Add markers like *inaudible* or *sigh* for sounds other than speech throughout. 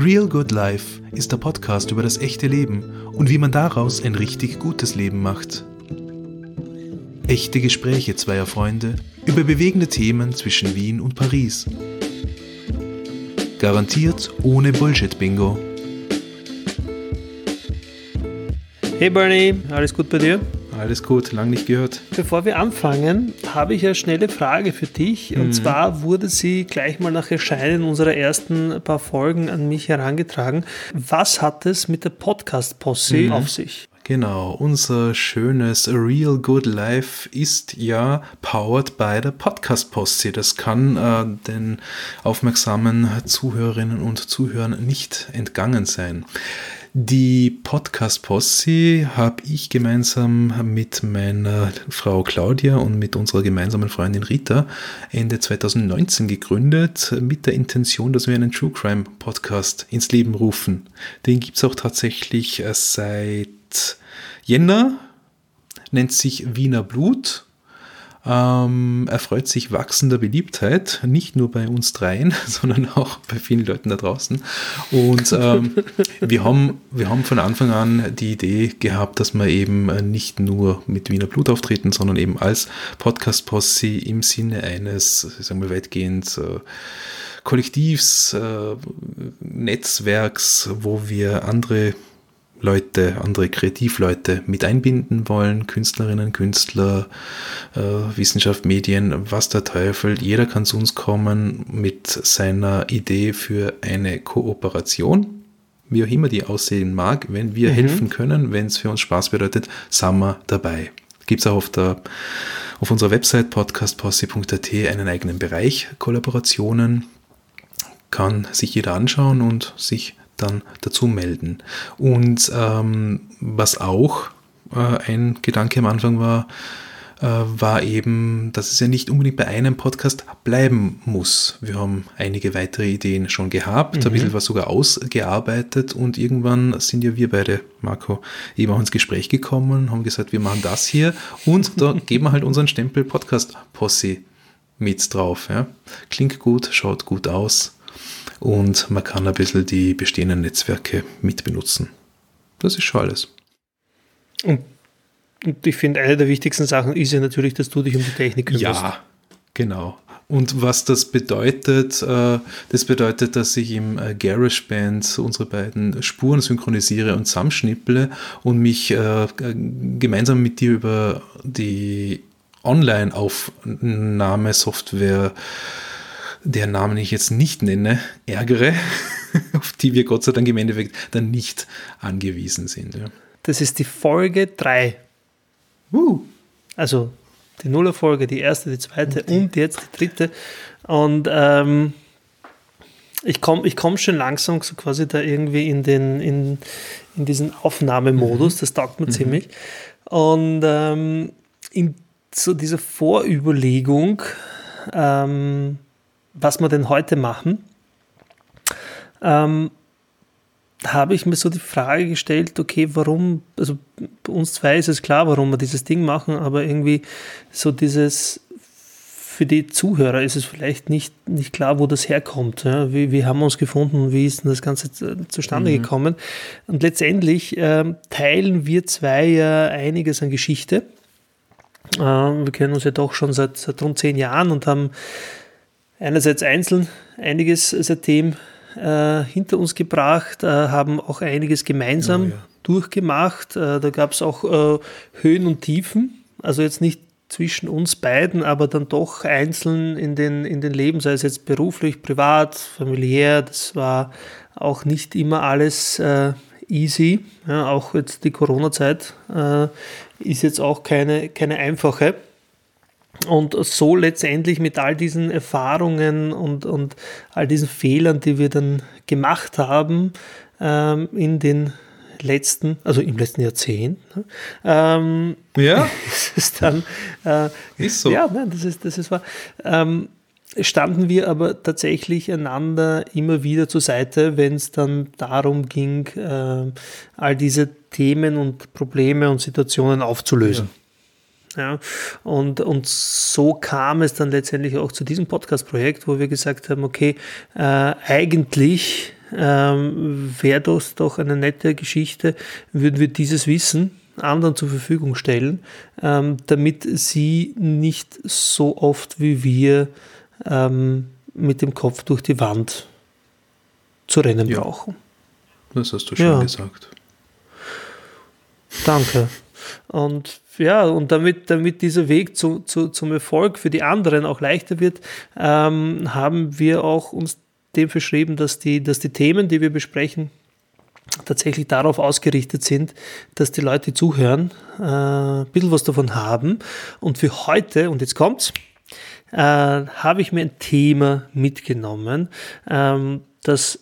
Real Good Life ist der Podcast über das echte Leben und wie man daraus ein richtig gutes Leben macht. Echte Gespräche zweier Freunde über bewegende Themen zwischen Wien und Paris. Garantiert ohne Bullshit-Bingo. Hey Bernie, alles gut bei dir? Alles gut, lang nicht gehört. Bevor wir anfangen, habe ich eine schnelle Frage für dich. Und mhm. zwar wurde sie gleich mal nach Erscheinen unserer ersten paar Folgen an mich herangetragen. Was hat es mit der Podcast-Posse mhm. auf sich? Genau, unser schönes Real Good Life ist ja powered by der Podcast Posse. Das kann äh, den aufmerksamen Zuhörerinnen und Zuhörern nicht entgangen sein. Die Podcast-Posse habe ich gemeinsam mit meiner Frau Claudia und mit unserer gemeinsamen Freundin Rita Ende 2019 gegründet, mit der Intention, dass wir einen True Crime Podcast ins Leben rufen. Den gibt es auch tatsächlich äh, seit Jänner, nennt sich Wiener Blut ähm, erfreut sich wachsender Beliebtheit, nicht nur bei uns dreien, *laughs* sondern auch bei vielen Leuten da draußen. Und ähm, wir, haben, wir haben von Anfang an die Idee gehabt, dass wir eben nicht nur mit Wiener Blut auftreten, sondern eben als Podcast-Posse im Sinne eines, sagen wir weitgehend, äh, Kollektivs, äh, Netzwerks, wo wir andere Leute, andere Kreativleute mit einbinden wollen, Künstlerinnen, Künstler, äh, Wissenschaft, Medien, was der Teufel. Jeder kann zu uns kommen mit seiner Idee für eine Kooperation, wie auch immer die aussehen mag. Wenn wir mhm. helfen können, wenn es für uns Spaß bedeutet, sind wir dabei. Gibt es auch auf, der, auf unserer Website podcastposse.at einen eigenen Bereich Kollaborationen. Kann sich jeder anschauen und sich dann dazu melden. Und ähm, was auch äh, ein Gedanke am Anfang war, äh, war eben, dass es ja nicht unbedingt bei einem Podcast bleiben muss. Wir haben einige weitere Ideen schon gehabt, mhm. ein bisschen was sogar ausgearbeitet und irgendwann sind ja wir beide, Marco, eben auch ins Gespräch gekommen, haben gesagt, wir machen das hier und da *laughs* geben wir halt unseren Stempel Podcast Posse mit drauf. Ja. Klingt gut, schaut gut aus und man kann ein bisschen die bestehenden Netzwerke mitbenutzen. Das ist schon alles. Und, und ich finde, eine der wichtigsten Sachen ist ja natürlich, dass du dich um die Technik kümmerst. Ja, genau. Und was das bedeutet, äh, das bedeutet, dass ich im äh, GarageBand unsere beiden Spuren synchronisiere und zusammenschnipple und mich äh, gemeinsam mit dir über die Online-Aufnahmesoftware deren Namen ich jetzt nicht nenne, ärgere, *laughs* auf die wir Gott sei Dank im Endeffekt dann nicht angewiesen sind. Ja. Das ist die Folge 3. Uh. Also die Nullerfolge, die erste, die zweite und, die. und jetzt die dritte. Und ähm, ich komme ich komm schon langsam so quasi da irgendwie in, den, in, in diesen Aufnahmemodus, mhm. das taugt mir mhm. ziemlich. Und ähm, in so dieser Vorüberlegung ähm, was wir denn heute machen, ähm, habe ich mir so die Frage gestellt, okay, warum, also bei uns zwei ist es klar, warum wir dieses Ding machen, aber irgendwie so dieses, für die Zuhörer ist es vielleicht nicht, nicht klar, wo das herkommt. Ja? Wie, wie haben wir uns gefunden, wie ist denn das Ganze zustande mhm. gekommen? Und letztendlich äh, teilen wir zwei ja einiges an Geschichte. Äh, wir kennen uns ja doch schon seit, seit rund zehn Jahren und haben einerseits einzeln einiges seitdem äh, hinter uns gebracht, äh, haben auch einiges gemeinsam oh, ja. durchgemacht. Äh, da gab es auch äh, Höhen und Tiefen, also jetzt nicht zwischen uns beiden, aber dann doch einzeln in den, in den Leben, sei es jetzt beruflich, privat, familiär. Das war auch nicht immer alles äh, easy. Ja, auch jetzt die Corona-Zeit äh, ist jetzt auch keine, keine einfache. Und so letztendlich mit all diesen Erfahrungen und, und all diesen Fehlern, die wir dann gemacht haben ähm, in den letzten, also im letzten Jahrzehnt, ne, ähm, ja. *laughs* ist dann, äh, ist so. Ja, nein, das ist, das ist wahr. Ähm, standen wir aber tatsächlich einander immer wieder zur Seite, wenn es dann darum ging, äh, all diese Themen und Probleme und Situationen aufzulösen. Ja. Ja, und, und so kam es dann letztendlich auch zu diesem Podcast-Projekt, wo wir gesagt haben, okay, äh, eigentlich ähm, wäre das doch eine nette Geschichte, würden wir dieses Wissen anderen zur Verfügung stellen, ähm, damit sie nicht so oft wie wir ähm, mit dem Kopf durch die Wand zu rennen ja. brauchen. Das hast du schon ja. gesagt. Danke. Und ja, und damit, damit dieser Weg zu, zu, zum Erfolg für die anderen auch leichter wird, ähm, haben wir auch uns dem verschrieben, dass die, dass die Themen, die wir besprechen, tatsächlich darauf ausgerichtet sind, dass die Leute, zuhören, äh, ein bisschen was davon haben. Und für heute, und jetzt kommt's, äh, habe ich mir ein Thema mitgenommen, ähm, das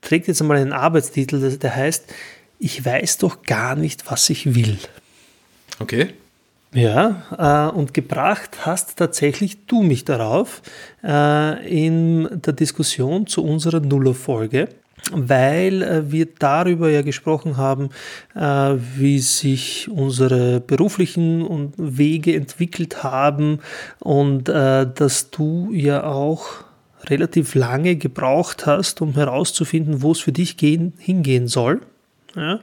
trägt jetzt einmal einen Arbeitstitel, der heißt, ich weiß doch gar nicht, was ich will. Okay. Ja, äh, und gebracht hast tatsächlich du mich darauf äh, in der Diskussion zu unserer Nuller-Folge, weil äh, wir darüber ja gesprochen haben, äh, wie sich unsere beruflichen Wege entwickelt haben und äh, dass du ja auch relativ lange gebraucht hast, um herauszufinden, wo es für dich gehen, hingehen soll. Ja?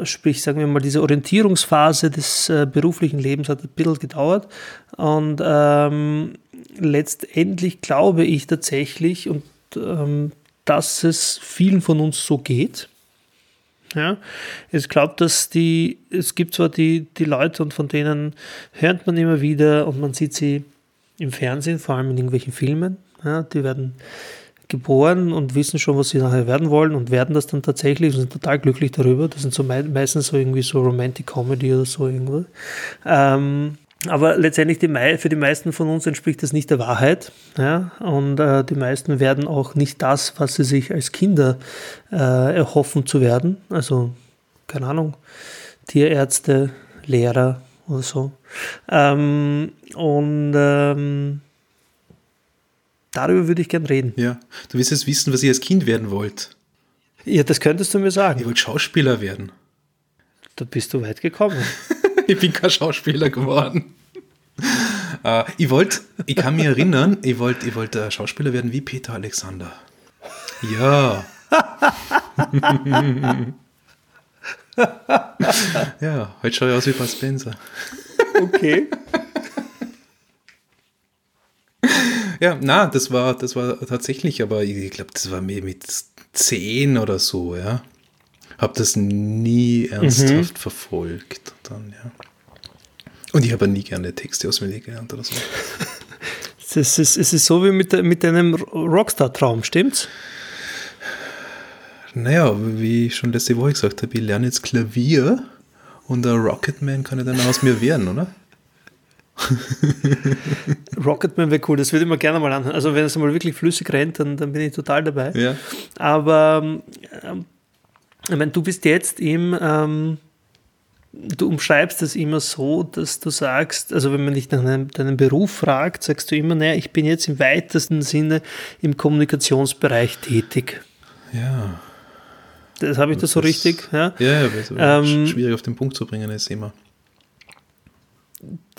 Äh, sprich, sagen wir mal, diese Orientierungsphase des äh, beruflichen Lebens hat ein bisschen gedauert. Und ähm, letztendlich glaube ich tatsächlich, und ähm, dass es vielen von uns so geht. Ja, ich glaube, dass die, es gibt zwar die, die Leute und von denen hört man immer wieder und man sieht sie im Fernsehen, vor allem in irgendwelchen Filmen. Ja, die werden geboren und wissen schon, was sie nachher werden wollen und werden das dann tatsächlich und sind total glücklich darüber. Das sind so meistens so irgendwie so Romantic Comedy oder so irgendwo. Ähm, aber letztendlich die, für die meisten von uns entspricht das nicht der Wahrheit. Ja? Und äh, die meisten werden auch nicht das, was sie sich als Kinder äh, erhoffen zu werden. Also, keine Ahnung, Tierärzte, Lehrer oder so. Ähm, und ähm, Darüber würde ich gern reden. Ja, du willst jetzt wissen, was ihr als Kind werden wollt. Ja, das könntest du mir sagen. Ich wollte Schauspieler werden. Da bist du weit gekommen. *laughs* ich bin kein Schauspieler geworden. uh, ich wollte, ich kann mich erinnern, ich wollte ich wollt, uh, Schauspieler werden wie Peter Alexander. Ja. *laughs* ja, heute schaue ich aus wie Bud Spencer. Okay. *laughs* Ja, na, das war, das war tatsächlich, aber ich glaube, das war mir mit zehn oder so, ja. Hab das nie ernsthaft mhm. verfolgt dann, ja. Und ich habe nie gerne Texte auswendig gelernt oder so. *laughs* Es ist, es ist so wie mit, mit deinem Rockstar-Traum, stimmt's? Naja, wie ich schon letzte Woche gesagt habe, ich lerne jetzt Klavier und der Rocketman kann ja dann aus mir werden, oder? *laughs* Rocketman wäre cool, das würde ich mir gerne mal anhören. Also wenn es mal wirklich flüssig rennt, dann, dann bin ich total dabei. Ja. Aber ähm, ich meine, du bist jetzt im, ähm, du umschreibst es immer so, dass du sagst, also wenn man dich nach deinem, deinem Beruf fragt, sagst du immer, naja, ich bin jetzt im weitesten Sinne im Kommunikationsbereich tätig. Ja. Das habe ich das, das so richtig? Ja, ja, ja ähm, schwierig auf den Punkt zu bringen ist immer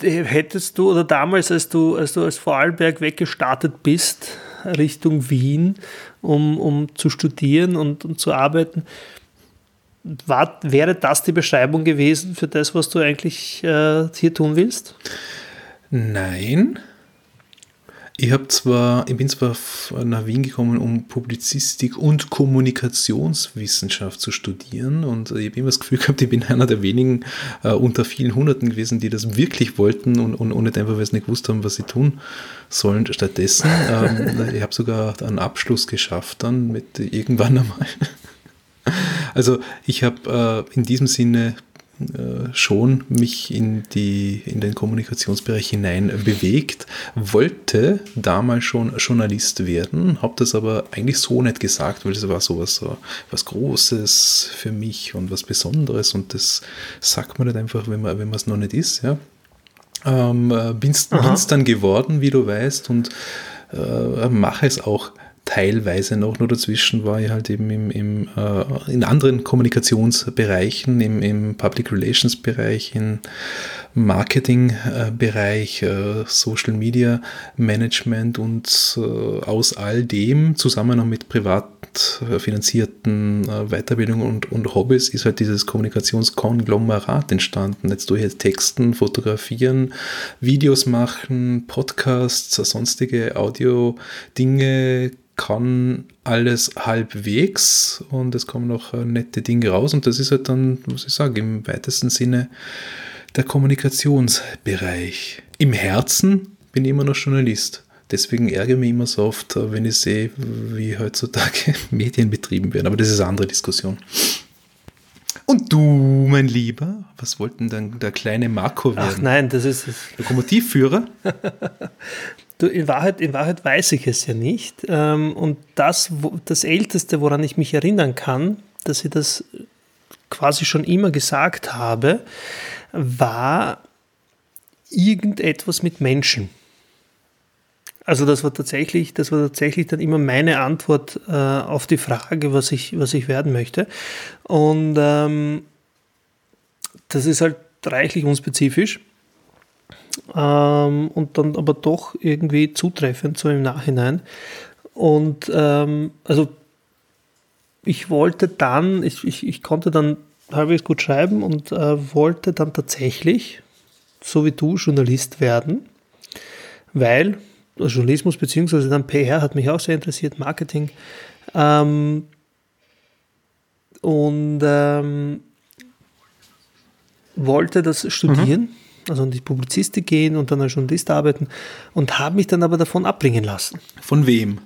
hättest du oder damals, als du, als du als Vorarlberg weggestartet bist, Richtung Wien, um, um zu studieren und, und zu arbeiten, war, wäre das die Beschreibung gewesen für das, was du eigentlich äh, hier tun willst? Nein, ich habe zwar, ich bin zwar nach Wien gekommen, um Publizistik und Kommunikationswissenschaft zu studieren und ich habe immer das Gefühl gehabt, ich bin einer der wenigen äh, unter vielen Hunderten gewesen, die das wirklich wollten und, und, und nicht einfach, weil sie nicht gewusst haben, was sie tun sollen. Stattdessen, *laughs* ähm, ich habe sogar einen Abschluss geschafft dann mit irgendwann einmal. Also ich habe äh, in diesem Sinne äh, schon mich in, die, in den Kommunikationsbereich hinein bewegt, wollte damals schon Journalist werden, habe das aber eigentlich so nicht gesagt, weil es war sowas so was Großes für mich und was Besonderes und das sagt man nicht einfach, wenn man wenn es noch nicht ist. Ja. Ähm, bin es dann geworden, wie du weißt, und äh, mache es auch teilweise noch, nur dazwischen war ich halt eben im, im, äh, in anderen Kommunikationsbereichen, im, im Public Relations Bereich, in Marketingbereich, äh, Social Media Management und äh, aus all dem zusammen noch mit privat finanzierten Weiterbildungen und, und Hobbys ist halt dieses Kommunikationskonglomerat entstanden. Jetzt durch Texten, Fotografieren, Videos machen, Podcasts, sonstige Audio-Dinge, kann alles halbwegs und es kommen noch äh, nette Dinge raus und das ist halt dann, muss ich sagen, im weitesten Sinne der Kommunikationsbereich. Im Herzen bin ich immer noch Journalist. Deswegen ärgere ich mich immer so oft, äh, wenn ich sehe, wie heutzutage *laughs* Medien betrieben werden. Aber das ist eine andere Diskussion. Und du, mein Lieber, was wollten dann der kleine Marco werden? Ach nein, das ist es. Lokomotivführer? *laughs* Du, in, Wahrheit, in Wahrheit weiß ich es ja nicht. Ähm, und das, das Älteste, woran ich mich erinnern kann, dass ich das quasi schon immer gesagt habe, war irgendetwas mit Menschen. Also das war tatsächlich, das war tatsächlich dann immer meine Antwort äh, auf die Frage, was ich, was ich werden möchte. Und ähm, das ist halt reichlich unspezifisch ähm, und dann aber doch irgendwie zutreffend so im Nachhinein. Und ähm, also ich wollte dann, ich, ich, ich konnte dann halbwegs gut schreiben und äh, wollte dann tatsächlich, so wie du, Journalist werden, weil also Journalismus bzw. dann PR hat mich auch sehr interessiert, Marketing. Ähm, und ähm, wollte das studieren. Mhm also in die Publizistik gehen und dann als Journalist arbeiten und habe mich dann aber davon abbringen lassen. Von wem?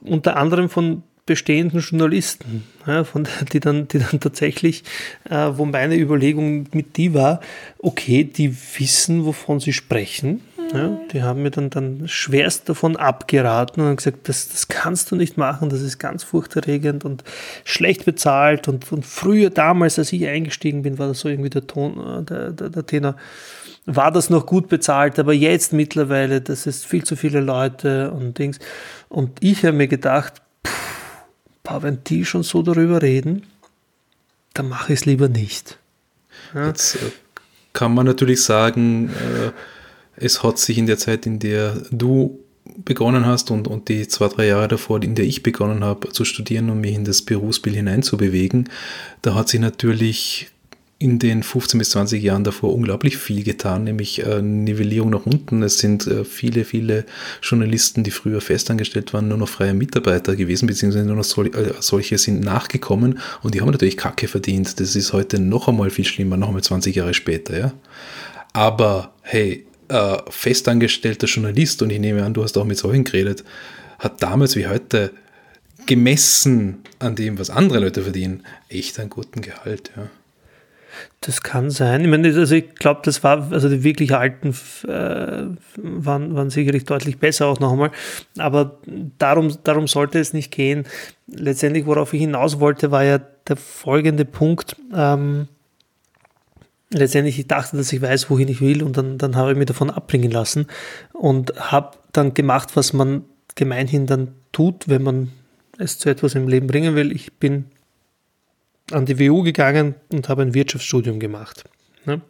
Unter anderem von bestehenden Journalisten, ja, von, die, dann, die dann tatsächlich, äh, wo meine Überlegung mit die war, okay, die wissen, wovon sie sprechen, ja, die haben mir dann, dann schwerst davon abgeraten und gesagt, das, das kannst du nicht machen, das ist ganz furchterregend und schlecht bezahlt. Und, und früher, damals, als ich eingestiegen bin, war das so irgendwie der Ton, äh, der, der, der Tenor, war das noch gut bezahlt, aber jetzt mittlerweile, das ist viel zu viele Leute und Dings. Und ich habe mir gedacht, pff, wenn die schon so darüber reden, dann mache ich es lieber nicht. Ja. Jetzt äh, kann man natürlich sagen, äh, es hat sich in der Zeit, in der du begonnen hast und, und die zwei, drei Jahre davor, in der ich begonnen habe zu studieren und mich in das Berufsbild hineinzubewegen, da hat sich natürlich in den 15 bis 20 Jahren davor unglaublich viel getan, nämlich äh, Nivellierung nach unten. Es sind äh, viele, viele Journalisten, die früher festangestellt waren, nur noch freie Mitarbeiter gewesen, beziehungsweise nur noch sol äh, solche sind nachgekommen und die haben natürlich Kacke verdient. Das ist heute noch einmal viel schlimmer, noch einmal 20 Jahre später. Ja? Aber hey, äh, festangestellter Journalist, und ich nehme an, du hast auch mit solchen geredet, hat damals wie heute gemessen an dem, was andere Leute verdienen, echt einen guten Gehalt. Ja. Das kann sein. Ich meine, also ich glaube, das war, also die wirklich alten äh, waren, waren sicherlich deutlich besser auch noch einmal. Aber darum, darum sollte es nicht gehen. Letztendlich, worauf ich hinaus wollte, war ja der folgende Punkt. Ähm, letztendlich, ich dachte, dass ich weiß, wohin ich will und dann, dann habe ich mich davon abbringen lassen und habe dann gemacht, was man gemeinhin dann tut, wenn man es zu etwas im Leben bringen will. Ich bin an die WU gegangen und habe ein Wirtschaftsstudium gemacht. Ne?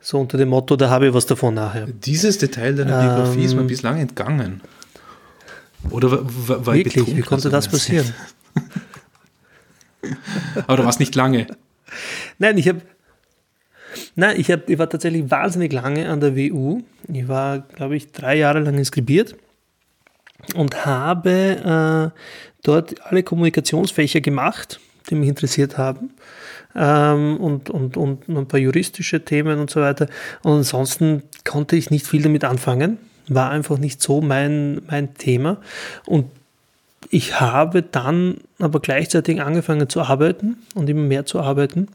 So unter dem Motto, da habe ich was davon nachher. Dieses Detail deiner Biografie ähm, ist mir ähm, bislang entgangen. Oder war, war Wirklich, wie konnte das passieren? *laughs* Aber du warst nicht lange. Nein, ich habe Nein, ich, hab, ich war tatsächlich wahnsinnig lange an der WU. Ich war, glaube ich, drei Jahre lang inskribiert und habe äh, dort alle Kommunikationsfächer gemacht die mich interessiert haben. Ähm, und, und, und ein paar juristische Themen und so weiter. Und ansonsten konnte ich nicht viel damit anfangen. War einfach nicht so mein, mein Thema. Und ich habe dann aber gleichzeitig angefangen zu arbeiten und immer mehr zu arbeiten.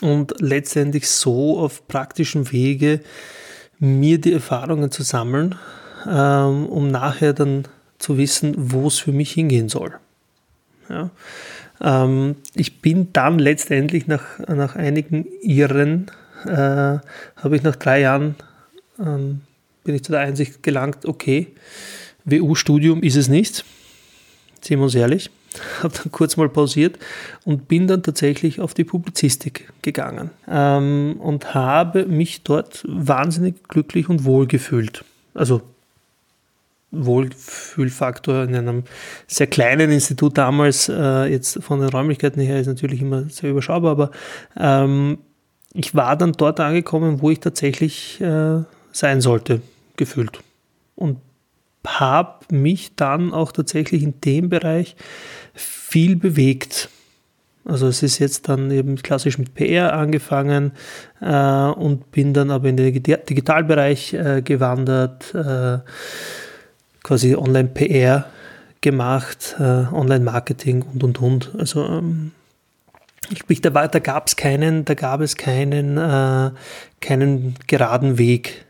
Und letztendlich so auf praktischem Wege mir die Erfahrungen zu sammeln, ähm, um nachher dann zu wissen, wo es für mich hingehen soll. Ja. Ähm, ich bin dann letztendlich nach, nach einigen Irren, äh, habe ich nach drei Jahren, ähm, bin ich zu der Einsicht gelangt, okay, WU-Studium ist es nicht, sehen wir uns ehrlich. *laughs* habe dann kurz mal pausiert und bin dann tatsächlich auf die Publizistik gegangen ähm, und habe mich dort wahnsinnig glücklich und wohl gefühlt. Also Wohlfühlfaktor in einem sehr kleinen Institut damals, äh, jetzt von den Räumlichkeiten her ist natürlich immer sehr überschaubar, aber ähm, ich war dann dort angekommen, wo ich tatsächlich äh, sein sollte, gefühlt. Und habe mich dann auch tatsächlich in dem Bereich viel bewegt. Also es ist jetzt dann eben klassisch mit PR angefangen äh, und bin dann aber in den Digitalbereich äh, gewandert, äh, quasi Online-PR gemacht, äh, Online-Marketing und und und. Also ähm, sprich, da, da gab es keinen, da gab es keinen, äh, keinen geraden Weg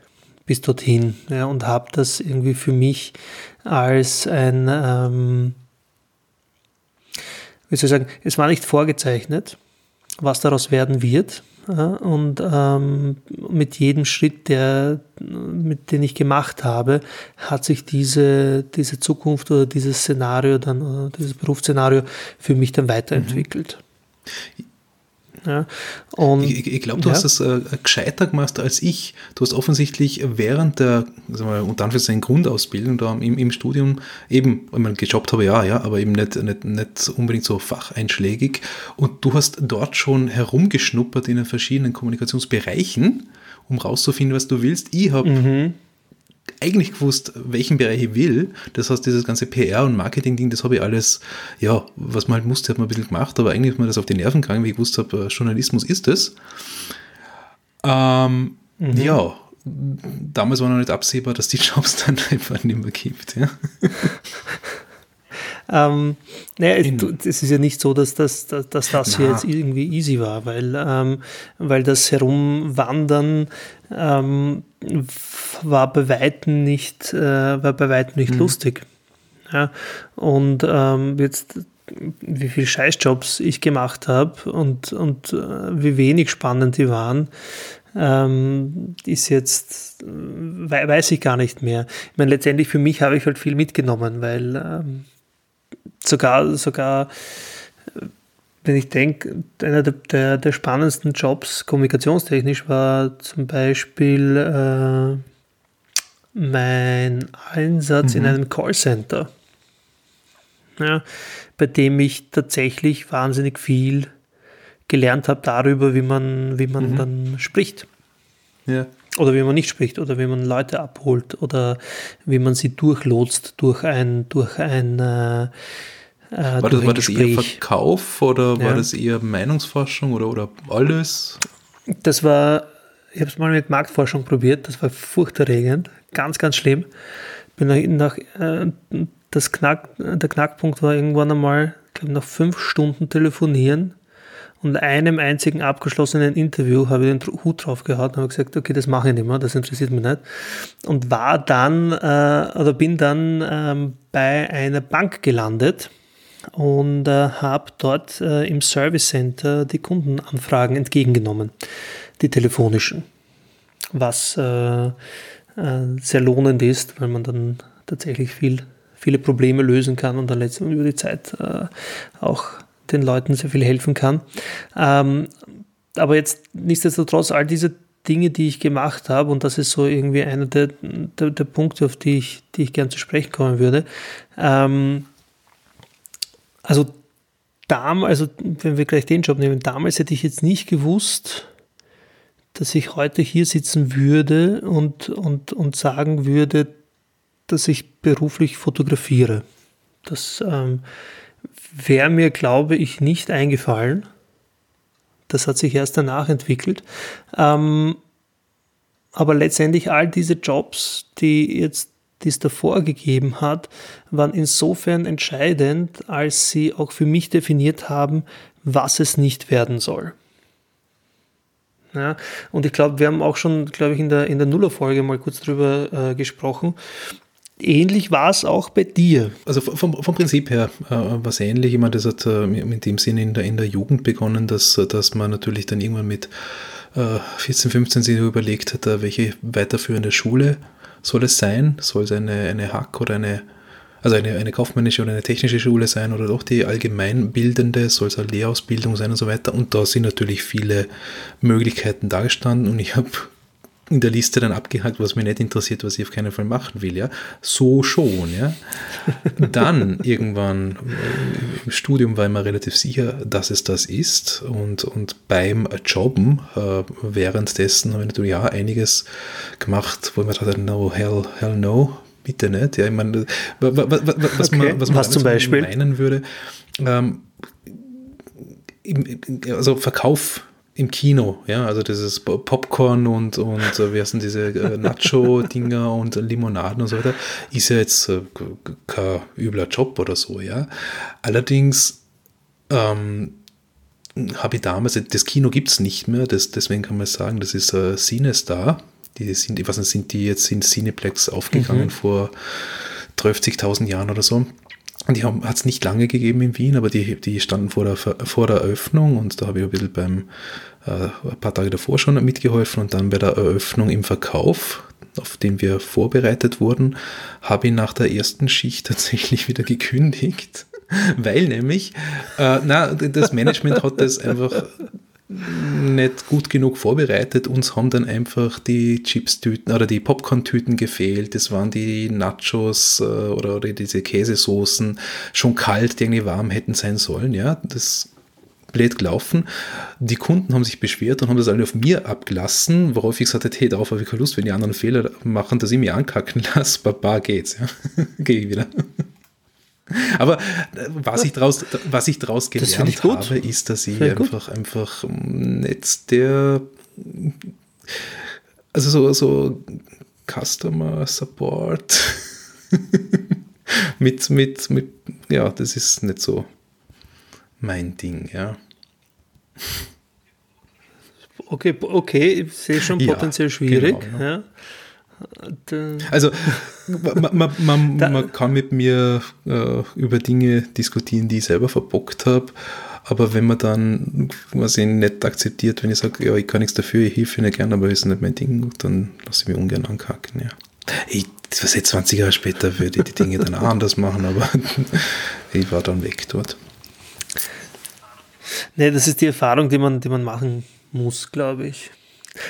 bis dorthin ja, und habe das irgendwie für mich als ein, ähm, wie soll ich sagen, es war nicht vorgezeichnet, was daraus werden wird. Und ähm, mit jedem Schritt, der, mit den ich gemacht habe, hat sich diese, diese Zukunft oder dieses Szenario dann, oder dieses Berufsszenario für mich dann weiterentwickelt. Mhm. Ja. Und, ich, ich glaube, du ja. hast das äh, gescheiter gemacht als ich. Du hast offensichtlich während der, sagen wir, unter Anführungszeichen Grundausbildung da im, im Studium eben, ich meine, gejobbt habe ja, ja, aber eben nicht, nicht, nicht unbedingt so facheinschlägig. Und du hast dort schon herumgeschnuppert in den verschiedenen Kommunikationsbereichen, um rauszufinden, was du willst. Ich habe mhm eigentlich gewusst, welchen Bereich ich will. Das heißt, dieses ganze PR- und Marketing-Ding, das habe ich alles, ja, was man halt musste, hat man ein bisschen gemacht, aber eigentlich ist mir das auf die Nerven gegangen, wie ich gewusst habe, äh, Journalismus ist es. Ähm, mhm. Ja, damals war noch nicht absehbar, dass die Jobs *laughs* dann einfach nicht mehr gibt. Ja. *laughs* Ähm, naja, es, ist ja nicht so, dass das, dass, dass das hier jetzt irgendwie easy war, weil, ähm, weil das Herumwandern ähm, war bei weitem nicht, äh, war bei weitem nicht mhm. lustig. Ja? Und ähm, jetzt wie viele Scheißjobs ich gemacht habe und, und äh, wie wenig spannend die waren, ähm, ist jetzt, we weiß ich gar nicht mehr. Ich meine, letztendlich für mich habe ich halt viel mitgenommen, weil ähm, sogar, sogar wenn ich denke, einer der, der, der, spannendsten Jobs kommunikationstechnisch war zum Beispiel äh, mein Einsatz mhm. in einem Callcenter, ja, bei dem ich tatsächlich wahnsinnig viel gelernt habe darüber, wie man, wie man mhm. dann spricht. Ja. Oder wie man nicht spricht, oder wie man Leute abholt, oder wie man sie durchlotst durch ein, durch ein äh, äh, war, das, war das eher Verkauf oder ja. war das eher Meinungsforschung oder, oder alles? Das war, ich habe es mal mit Marktforschung probiert, das war furchterregend, ganz, ganz schlimm. Bin nach, äh, das Knack, der Knackpunkt war irgendwann einmal, glaube nach fünf Stunden telefonieren und einem einzigen abgeschlossenen Interview habe ich den Hut drauf gehabt und habe gesagt, okay, das mache ich nicht mehr, das interessiert mich nicht. Und war dann, äh, oder bin dann ähm, bei einer Bank gelandet und äh, habe dort äh, im Service Center die Kundenanfragen entgegengenommen, die telefonischen, was äh, äh, sehr lohnend ist, weil man dann tatsächlich viel, viele Probleme lösen kann und dann letztendlich über die Zeit äh, auch den Leuten sehr viel helfen kann. Ähm, aber jetzt nichtsdestotrotz all diese Dinge, die ich gemacht habe, und das ist so irgendwie einer der, der, der Punkte, auf die ich, die ich gern zu sprechen kommen würde. Ähm, also damals, also wenn wir gleich den Job nehmen, damals hätte ich jetzt nicht gewusst, dass ich heute hier sitzen würde und, und, und sagen würde, dass ich beruflich fotografiere. Das ähm, wäre mir, glaube ich, nicht eingefallen. Das hat sich erst danach entwickelt. Ähm, aber letztendlich all diese Jobs, die jetzt die es davor gegeben hat, waren insofern entscheidend, als sie auch für mich definiert haben, was es nicht werden soll. Ja, und ich glaube, wir haben auch schon, glaube ich, in der, in der Nuller-Folge mal kurz drüber äh, gesprochen. Ähnlich war es auch bei dir. Also vom, vom Prinzip her äh, war es ähnlich. Ich meine, das hat äh, in dem Sinne in der, in der Jugend begonnen, dass, dass man natürlich dann irgendwann mit äh, 14, 15 sich überlegt hat, welche weiterführende Schule soll es sein? Soll es eine, eine Hack oder eine Also eine, eine kaufmännische oder eine technische Schule sein oder doch die allgemeinbildende, soll es eine Lehrausbildung sein und so weiter. Und da sind natürlich viele Möglichkeiten dargestanden und ich habe in der Liste dann abgehakt, was mich nicht interessiert, was ich auf keinen Fall machen will, ja. So schon, ja. *laughs* Dann irgendwann äh, im Studium war ich mir relativ sicher, dass es das ist und, und beim Jobben äh, währenddessen habe ich natürlich auch einiges gemacht, wo ich mir dachte, no, hell, hell no, bitte nicht. Ja, ich meine, was, was, okay. man, was man was zum Beispiel meinen würde, ähm, also Verkauf im Kino, ja, also dieses Popcorn und, und äh, wie heißen diese äh, Nacho-Dinger *laughs* und Limonaden und so weiter, ist ja jetzt äh, kein übler Job oder so, ja. Allerdings ähm, habe ich damals, das Kino gibt es nicht mehr, das, deswegen kann man sagen, das ist äh, CineStar. Die sind, ich weiß nicht, sind die jetzt in Cineplex aufgegangen mhm. vor 30.000 Jahren oder so. Die hat es nicht lange gegeben in Wien, aber die, die standen vor der, vor der Eröffnung und da habe ich ein bisschen beim, äh, ein paar Tage davor schon mitgeholfen und dann bei der Eröffnung im Verkauf, auf den wir vorbereitet wurden, habe ich nach der ersten Schicht *laughs* tatsächlich wieder gekündigt, *laughs* weil nämlich, äh, na, das Management hat das einfach nicht gut genug vorbereitet. Uns haben dann einfach die Chips-Tüten oder die Popcorn-Tüten gefehlt. Das waren die Nachos äh, oder, oder diese Käsesoßen schon kalt, die irgendwie warm hätten sein sollen. Ja, das blöd gelaufen. Die Kunden haben sich beschwert und haben das alle auf mir abgelassen, worauf ich gesagt habe, hey, darauf habe ich keine Lust, wenn die anderen Fehler machen, dass ich mich ankacken *laughs* lasse. Baba geht's. Ja. *laughs* Gehe ich wieder. *laughs* Aber äh, was ich daraus, was ich daraus gelernt ich habe, ist, dass ich einfach, einfach nicht der, also so, so Customer Support *laughs* mit, mit, mit, ja, das ist nicht so mein Ding, ja. Okay, okay, ich sehe schon potenziell ja, schwierig. Genau, ja. Also man, man, man, *laughs* man, kann mit mir äh, über Dinge diskutieren, die ich selber verbockt habe, aber wenn man dann quasi nicht akzeptiert, wenn ich sage, ja, ich kann nichts dafür, ich helfe nicht gerne, aber es ist nicht mein Ding, dann lasse ich mich ungern ankacken, ja. Ich, was jetzt 20 Jahre später würde ich die Dinge dann auch *laughs* anders machen, aber *laughs* ich war dann weg dort. Nee, das ist die Erfahrung, die man, die man machen muss, glaube ich.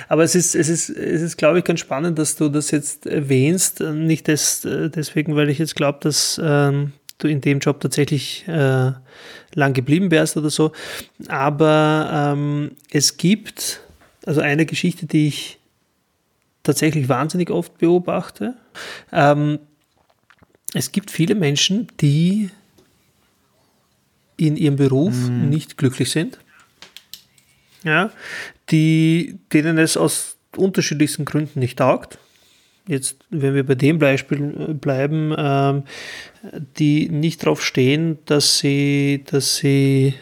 Aber es ist, es ist, es ist, glaube ich, ganz spannend, dass du das jetzt erwähnst. Nicht des, deswegen, weil ich jetzt glaube, dass ähm, du in dem Job tatsächlich äh, lang geblieben wärst oder so. Aber ähm, es gibt also eine Geschichte, die ich tatsächlich wahnsinnig oft beobachte. Ähm, es gibt viele Menschen, die in ihrem Beruf mm. nicht glücklich sind ja, die, denen es aus unterschiedlichsten Gründen nicht taugt. Jetzt, wenn wir bei dem Beispiel äh, bleiben, ähm, die nicht darauf stehen, dass sie, dass sie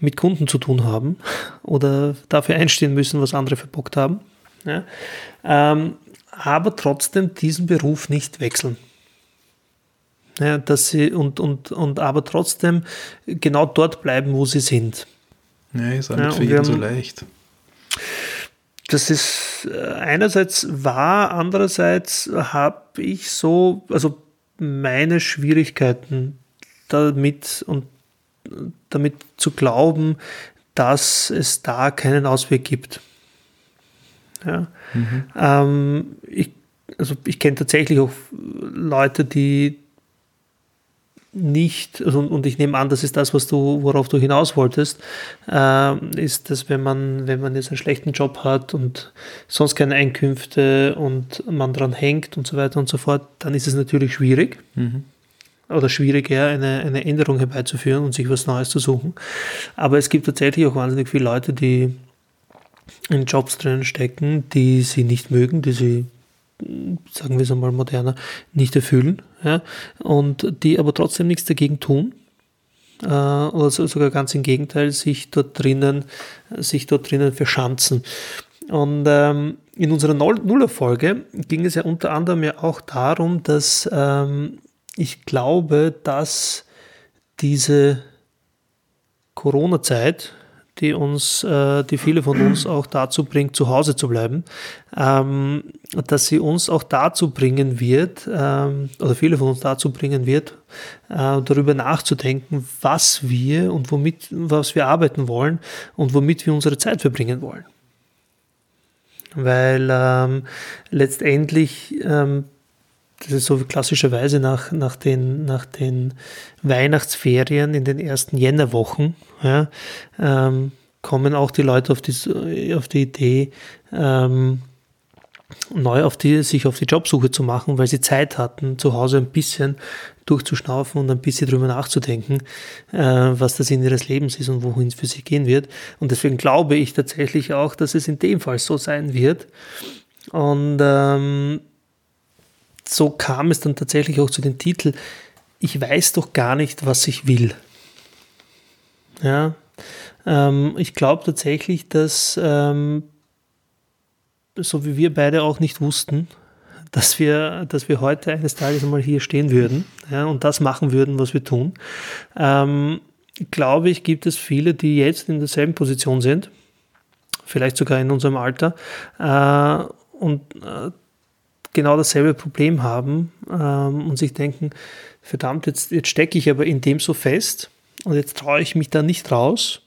mit Kunden zu tun haben *laughs* oder dafür einstehen müssen, was andere verbockt haben. Ja, ähm, aber trotzdem diesen Beruf nicht wechseln. Ja, dass sie und, und, und aber trotzdem genau dort bleiben, wo sie sind. Ja, ist auch nicht ja, für jeden so leicht. Das ist äh, einerseits wahr, andererseits habe ich so, also meine Schwierigkeiten damit und damit zu glauben, dass es da keinen Ausweg gibt. Ja. Mhm. Ähm, ich, also ich kenne tatsächlich auch Leute, die nicht, also, und ich nehme an, das ist das, was du, worauf du hinaus wolltest, äh, ist, dass wenn man, wenn man jetzt einen schlechten Job hat und sonst keine Einkünfte und man dran hängt und so weiter und so fort, dann ist es natürlich schwierig. Mhm. Oder schwieriger, eine, eine Änderung herbeizuführen und sich was Neues zu suchen. Aber es gibt tatsächlich auch wahnsinnig viele Leute, die in Jobs drin stecken, die sie nicht mögen, die sie sagen wir es einmal moderner, nicht erfüllen ja, und die aber trotzdem nichts dagegen tun äh, oder sogar ganz im Gegenteil sich dort drinnen, sich dort drinnen verschanzen. Und ähm, in unserer Nuller-Folge ging es ja unter anderem ja auch darum, dass ähm, ich glaube, dass diese Corona-Zeit, die uns, äh, die viele von uns auch dazu bringt, zu Hause zu bleiben, ähm, dass sie uns auch dazu bringen wird, ähm, oder viele von uns dazu bringen wird, äh, darüber nachzudenken, was wir und womit, was wir arbeiten wollen und womit wir unsere Zeit verbringen wollen. Weil ähm, letztendlich ähm, das ist so klassischerweise nach, nach, den, nach den Weihnachtsferien in den ersten Jännerwochen, ja, ähm, kommen auch die Leute auf die, auf die Idee, ähm, neu auf die, sich auf die Jobsuche zu machen, weil sie Zeit hatten, zu Hause ein bisschen durchzuschnaufen und ein bisschen drüber nachzudenken, äh, was der Sinn ihres Lebens ist und wohin es für sie gehen wird. Und deswegen glaube ich tatsächlich auch, dass es in dem Fall so sein wird. Und ähm, so kam es dann tatsächlich auch zu dem Titel, ich weiß doch gar nicht, was ich will. Ja, ähm, ich glaube tatsächlich, dass ähm, so wie wir beide auch nicht wussten, dass wir, dass wir heute eines Tages einmal hier stehen würden ja, und das machen würden, was wir tun, ähm, glaube ich, gibt es viele, die jetzt in derselben Position sind, vielleicht sogar in unserem Alter, äh, und äh, genau dasselbe Problem haben ähm, und sich denken, verdammt, jetzt, jetzt stecke ich aber in dem so fest und jetzt traue ich mich da nicht raus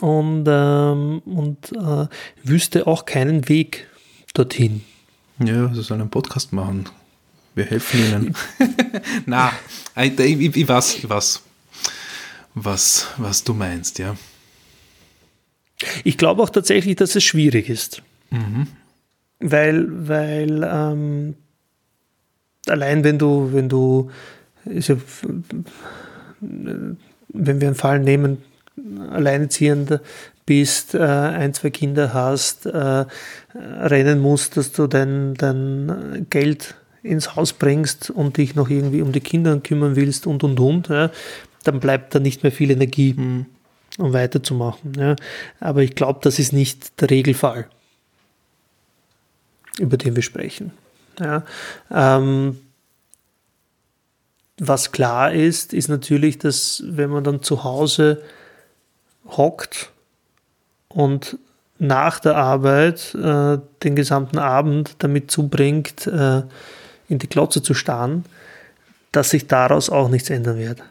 und, ähm, und äh, wüsste auch keinen Weg dorthin. Ja, sie sollen einen Podcast machen. Wir helfen ihnen. *laughs* Na, ich, ich, ich, weiß, ich weiß, was, was du meinst, ja. Ich glaube auch tatsächlich, dass es schwierig ist. Mhm. Weil, weil ähm, allein wenn du, wenn du, ja, wenn wir einen Fall nehmen, alleinerziehend bist, äh, ein, zwei Kinder hast, äh, rennen musst, dass du dein, dein Geld ins Haus bringst und dich noch irgendwie um die Kinder kümmern willst und und und, ja, dann bleibt da nicht mehr viel Energie, mhm. um weiterzumachen. Ja. Aber ich glaube, das ist nicht der Regelfall, über den wir sprechen. Ja. Ähm, was klar ist, ist natürlich, dass wenn man dann zu Hause hockt und nach der Arbeit äh, den gesamten Abend damit zubringt, äh, in die Klotze zu starren, dass sich daraus auch nichts ändern wird.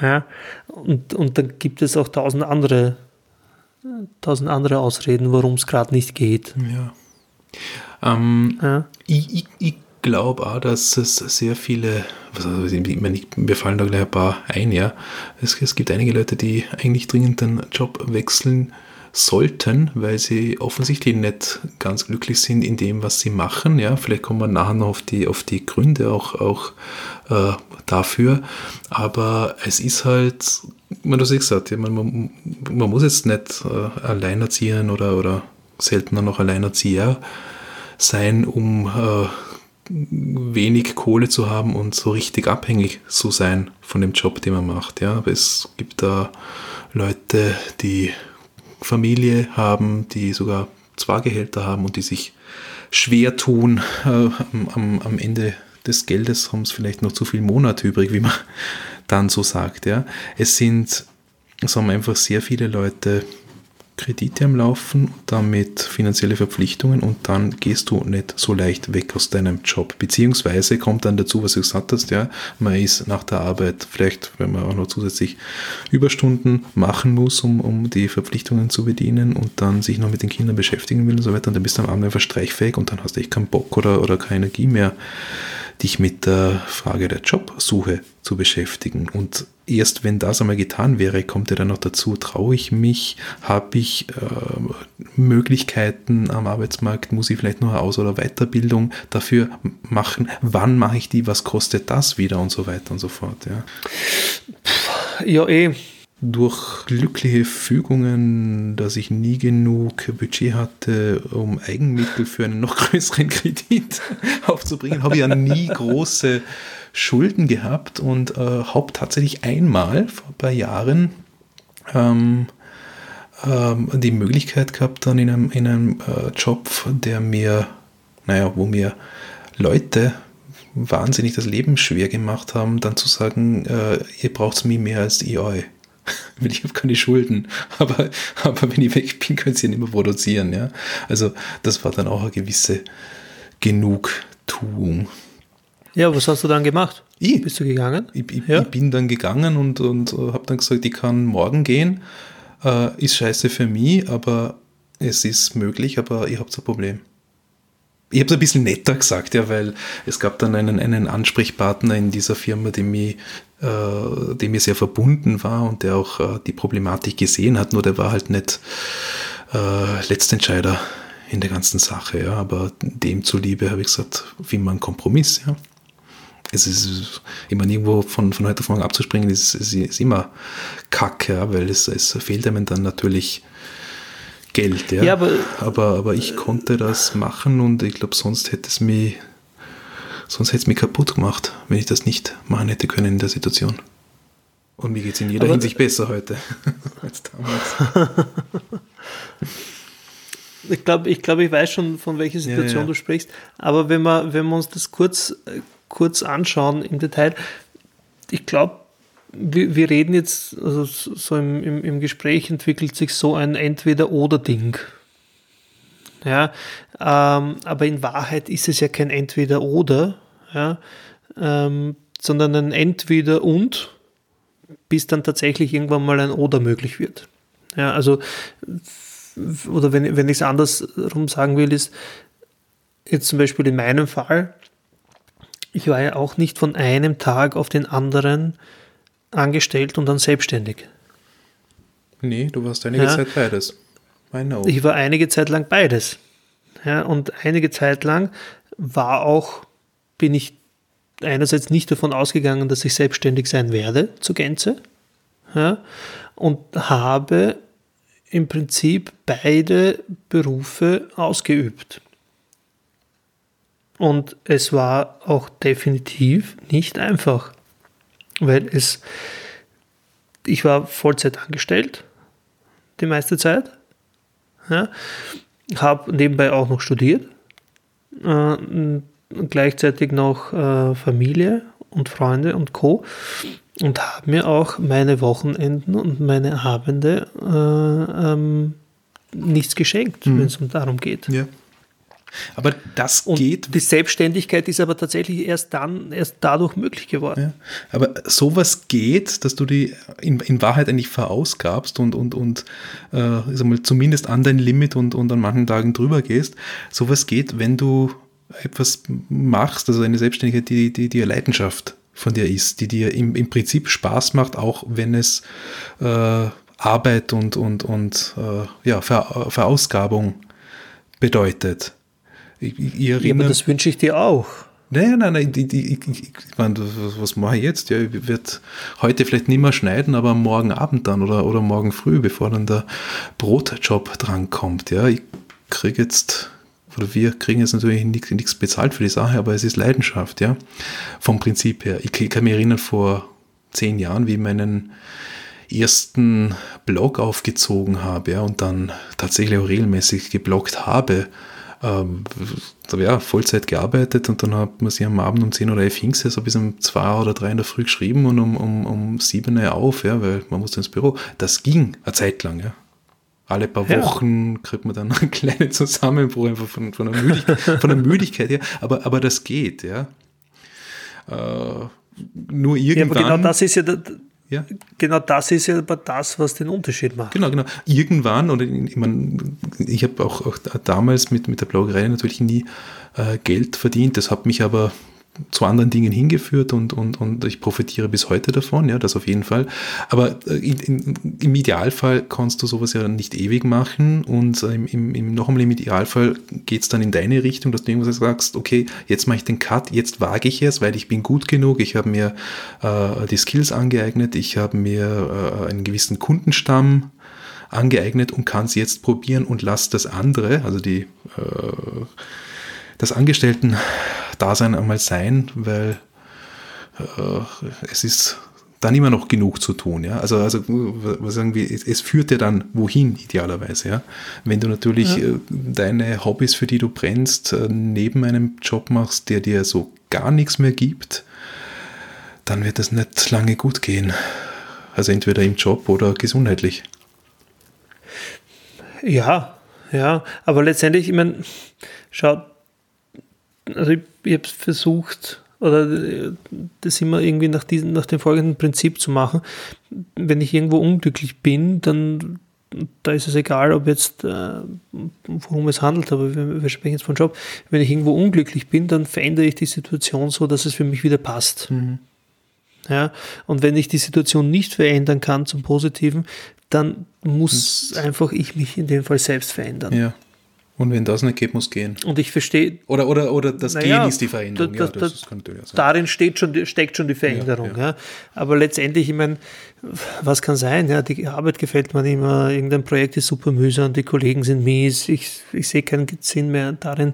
Ja? Und, und dann gibt es auch tausend andere, tausend andere Ausreden, warum es gerade nicht geht. Ja. Ähm, ja. Ich, ich, ich glaube auch, dass es sehr viele, was also ich meine, mir fallen da gleich ein paar ein, ja. Es, es gibt einige Leute, die eigentlich dringend den Job wechseln sollten, weil sie offensichtlich nicht ganz glücklich sind in dem, was sie machen. Ja, vielleicht kommen wir nachher noch auf die, auf die Gründe auch, auch äh, dafür. Aber es ist halt, man du gesagt, ja, man, man, man muss jetzt nicht äh, alleinerziehen oder, oder seltener noch alleinerzieher sein, um äh, wenig Kohle zu haben und so richtig abhängig zu sein von dem Job, den man macht. Ja, aber es gibt da Leute, die Familie haben, die sogar zwei Gehälter haben und die sich schwer tun. Äh, am, am, Ende des Geldes haben es vielleicht noch zu viel Monate übrig, wie man dann so sagt. Ja, es sind, es haben einfach sehr viele Leute Kredite am Laufen, damit finanzielle Verpflichtungen und dann gehst du nicht so leicht weg aus deinem Job. Beziehungsweise kommt dann dazu, was du gesagt hast, ja, man ist nach der Arbeit vielleicht, wenn man auch noch zusätzlich Überstunden machen muss, um, um die Verpflichtungen zu bedienen und dann sich noch mit den Kindern beschäftigen will und so weiter, und dann bist du am Abend einfach streichfähig und dann hast du echt keinen Bock oder, oder keine Energie mehr dich mit der Frage der Jobsuche zu beschäftigen. Und erst wenn das einmal getan wäre, kommt ja dann noch dazu, traue ich mich, habe ich äh, Möglichkeiten am Arbeitsmarkt, muss ich vielleicht noch eine Aus- oder Weiterbildung dafür machen, wann mache ich die, was kostet das wieder und so weiter und so fort. Ja, ja eh durch glückliche Fügungen, dass ich nie genug Budget hatte, um Eigenmittel für einen noch *laughs* größeren Kredit *laughs* aufzubringen, habe ich ja nie große Schulden gehabt und äh, habe tatsächlich einmal vor ein paar Jahren ähm, ähm, die Möglichkeit gehabt, dann in einem, in einem äh, Job, der mir, naja, wo mir Leute wahnsinnig das Leben schwer gemacht haben, dann zu sagen, äh, ihr braucht es mir mehr als ihr euch *laughs* weil ich habe keine Schulden. *laughs* Aber, aber wenn ich weg bin, können sie ja nicht mehr produzieren. Ja? Also das war dann auch eine gewisse Genugtuung. Ja, was hast du dann gemacht? Ich, Bist du gegangen? ich, ich, Ja. ich bin dann gegangen und, und habe dann gesagt, ich kann morgen gehen. Äh, ist scheiße für mich, aber es ist möglich, aber ihr habt ein Problem. Ich habe es ein bisschen netter gesagt, ja, weil es gab dann einen, einen Ansprechpartner in dieser Firma, dem mir, äh, dem mir sehr verbunden war und der auch äh, die Problematik gesehen hat, nur der war halt nicht äh, Letztentscheider in der ganzen Sache, ja, aber dem zuliebe habe ich gesagt, wie man Kompromiss, ja. Es ist immer irgendwo von, von heute auf morgen abzuspringen, ist, ist, ist immer kacke, ja, weil es, es fehlt einem dann natürlich Geld, ja. Ja, aber- aber, aber ich konnte das machen und ich glaube, sonst hätte es mich, sonst hätte es mich kaputt gemacht, wenn ich das nicht machen hätte können in der Situation. Und mir geht es in jeder Aber- Hinsicht besser heute *laughs* als damals. Ich glaube, ich, glaub, ich weiß schon, von welcher Situation ja. du sprichst. Aber wenn wir, wenn wir uns das kurz, kurz anschauen im Detail, ich glaube, wir, wir reden jetzt, also so im, im, im Gespräch entwickelt sich so ein Entweder-Oder-Ding. Ja, ähm, aber in Wahrheit ist es ja kein Entweder-Oder, ja, ähm, sondern ein Entweder-Und, bis dann tatsächlich irgendwann mal ein Oder möglich wird. Ja, also oder wenn, wenn ich es andersrum sagen will, ist jetzt zum Beispiel in meinem Fall, ich war ja auch nicht von einem Tag auf den anderen angestellt und dann selbstständig. Nee, du warst einige Ja. Zeit beides. Meine auch. Ich war einige Zeit lang beides. Ja, und einige Zeit lang war auch, bin ich einerseits nicht davon ausgegangen, dass ich selbstständig sein werde zur Gänze. Ja, und habe im Prinzip beide Berufe ausgeübt. Und es war auch definitiv nicht einfach, weil es, ich war Vollzeit angestellt, die meiste Zeit, ja, habe nebenbei auch noch studiert, äh, gleichzeitig noch äh, Familie und Freunde und Co. Und habe mir auch meine Wochenenden und meine Abende äh, ähm, nichts geschenkt, wenn es um darum geht. Ja. Aber das Und geht die Selbstständigkeit ist aber tatsächlich erst dann, erst dadurch möglich geworden. Ja, aber sowas geht, dass du die in, in Wahrheit eigentlich verausgabst und, und, und äh, ich sag mal, zumindest an dein Limit und, und an manchen Tagen drüber gehst. Sowas geht, wenn du etwas machst, also eine Selbstständigkeit, die, die, Leidenschaft von dir ist, die dir im, im Prinzip Spaß macht, auch wenn es äh, Arbeit und, und, und äh, ja, Ver, Verausgabung bedeutet. Ich, ich Ja, aber erinnere, das wünsche ich dir auch. Nein, nein, nein, die, ich, ich, ich meine, was, was mache ich jetzt? Ja, ich werde heute vielleicht nicht mehr schneiden, aber morgen Abend dann oder, oder morgen früh, bevor dann der Brotjob drankommt. Ja, ich kriege jetzt, oder wir kriegen jetzt natürlich nichts, nichts bezahlt für die Sache, aber es ist Leidenschaft, ja, vom Prinzip her. Ich, ich kann mich erinnern, vor zehn Jahren, wie ich meinen ersten Blog aufgezogen habe, ja, und dann tatsächlich auch regelmäßig gebloggt habe, ähm, ja, Vollzeit gearbeitet und dann hat man sich am Abend um 10 oder 11 hingse, so bis um 2 oder 3 in der Früh geschrieben und um, um, um 7 Uhr auf, ja, weil man musste ins Büro. Das ging eine Zeit lang, ja. Alle paar Ja. Wochen kriegt man dann *laughs* einen kleinen Zusammenbruch einfach von, von, der, Müdigkeit, von der Müdigkeit her, aber, aber das geht, ja. Äh, nur Ja, irgendwann. aber genau das ist ja, ja. genau das ist ja aber das, was den Unterschied macht. Genau, genau. Irgendwann, oder ich, meine, ich habe auch, auch damals mit, mit der Bloggerei natürlich nie äh, Geld verdient. Das hat mich aber zu anderen Dingen hingeführt und, und, und ich profitiere bis heute davon, ja, das auf jeden Fall. Aber äh, in, in, im Idealfall kannst du sowas ja nicht ewig machen und äh, im, im, im, noch einmal im Idealfall geht es dann in deine Richtung, dass du irgendwas sagst, okay, jetzt mache ich den Cut, jetzt wage ich es, weil ich bin gut genug, ich habe mir äh, die Skills angeeignet, ich habe mir äh, einen gewissen Kundenstamm angeeignet und kann es jetzt probieren und lass das andere, also die äh, das Angestellten-Dasein einmal sein, weil äh, es ist dann immer noch genug zu tun. Ja? Also, also was sagen wir, es, es führt ja dann wohin, idealerweise. Ja? Wenn du natürlich Ja. äh, deine Hobbys, für die du brennst, äh, neben einem Job machst, der dir so gar nichts mehr gibt, dann wird das nicht lange gut gehen. Also entweder im Job oder gesundheitlich. Ja, ja, aber letztendlich, ich meine, schau, also ich, ich habe versucht, oder das immer irgendwie nach, diesem, nach dem folgenden Prinzip zu machen. Wenn ich irgendwo unglücklich bin, dann da ist es egal, ob jetzt, äh, worum es handelt, aber wir, wir, sprechen jetzt von Job. Wenn ich irgendwo unglücklich bin, dann verändere ich die Situation so, dass es für mich wieder passt. Mhm. Ja, und wenn ich die Situation nicht verändern kann zum Positiven, dann muss mhm. einfach ich mich in dem Fall selbst verändern. Ja. Und wenn das nicht geht, muss gehen. Und ich verstehe. Oder, oder, oder das naja, Gehen ist die Veränderung. Da, da, ja, das, das ja darin steht schon, steckt schon die Veränderung. Ja, ja. Aber letztendlich, ich meine, was kann sein? Ja, die Arbeit gefällt mir nicht mehr, irgendein Projekt ist super mühsam, die Kollegen sind mies, ich, ich sehe keinen Sinn mehr darin,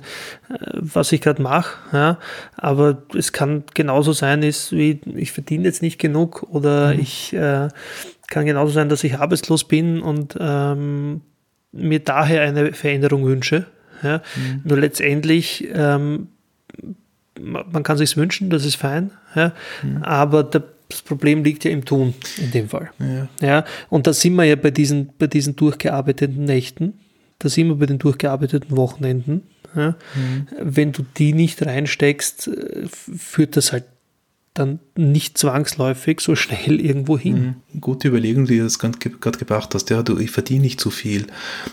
äh, was ich gerade mache. Ja. Aber es kann genauso sein, ist, wie ich verdiene jetzt nicht genug oder mhm. ich äh, kann genauso sein, dass ich arbeitslos bin und ähm, mir daher eine Veränderung wünsche. Ja? Mhm. Nur letztendlich, ähm, man kann sich wünschen, das ist fein, ja? Mhm. aber das Problem liegt ja im Tun in dem Fall. Ja. ja. Und da sind wir ja bei diesen, bei diesen durchgearbeiteten Nächten, da sind wir bei den durchgearbeiteten Wochenenden. Ja? Mhm. Wenn du die nicht reinsteckst, äh, führt das halt dann nicht zwangsläufig so schnell irgendwo hin. Mhm. Gute Überlegung, die du das gerade gebracht hast. Ja, du, ich verdiene nicht zu viel.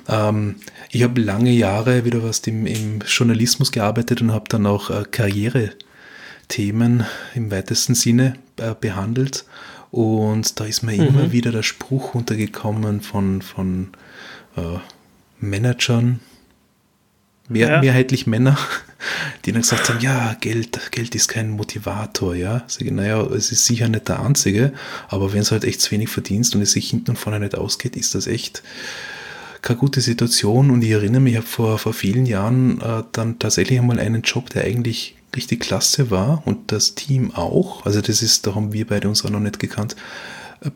Ähm, ich habe lange Jahre wieder was im, im Journalismus gearbeitet und habe dann auch äh, Karriere-Themen im weitesten Sinne äh, behandelt. Und da ist mir mhm. immer wieder der Spruch untergekommen von, von äh, Managern, mehr, ja. mehrheitlich Männer, *laughs* die dann gesagt haben, ja, Geld, Geld ist kein Motivator, ja. Sag ich, naja, es ist sicher nicht der einzige, aber wenn es halt echt zu wenig verdienst und es sich hinten und vorne nicht ausgeht, ist das echt keine gute Situation. Und ich erinnere mich, ich habe vor, vor vielen Jahren äh, dann tatsächlich einmal einen Job, der eigentlich richtig klasse war und das Team auch. Also das ist, da haben wir beide uns auch noch nicht gekannt.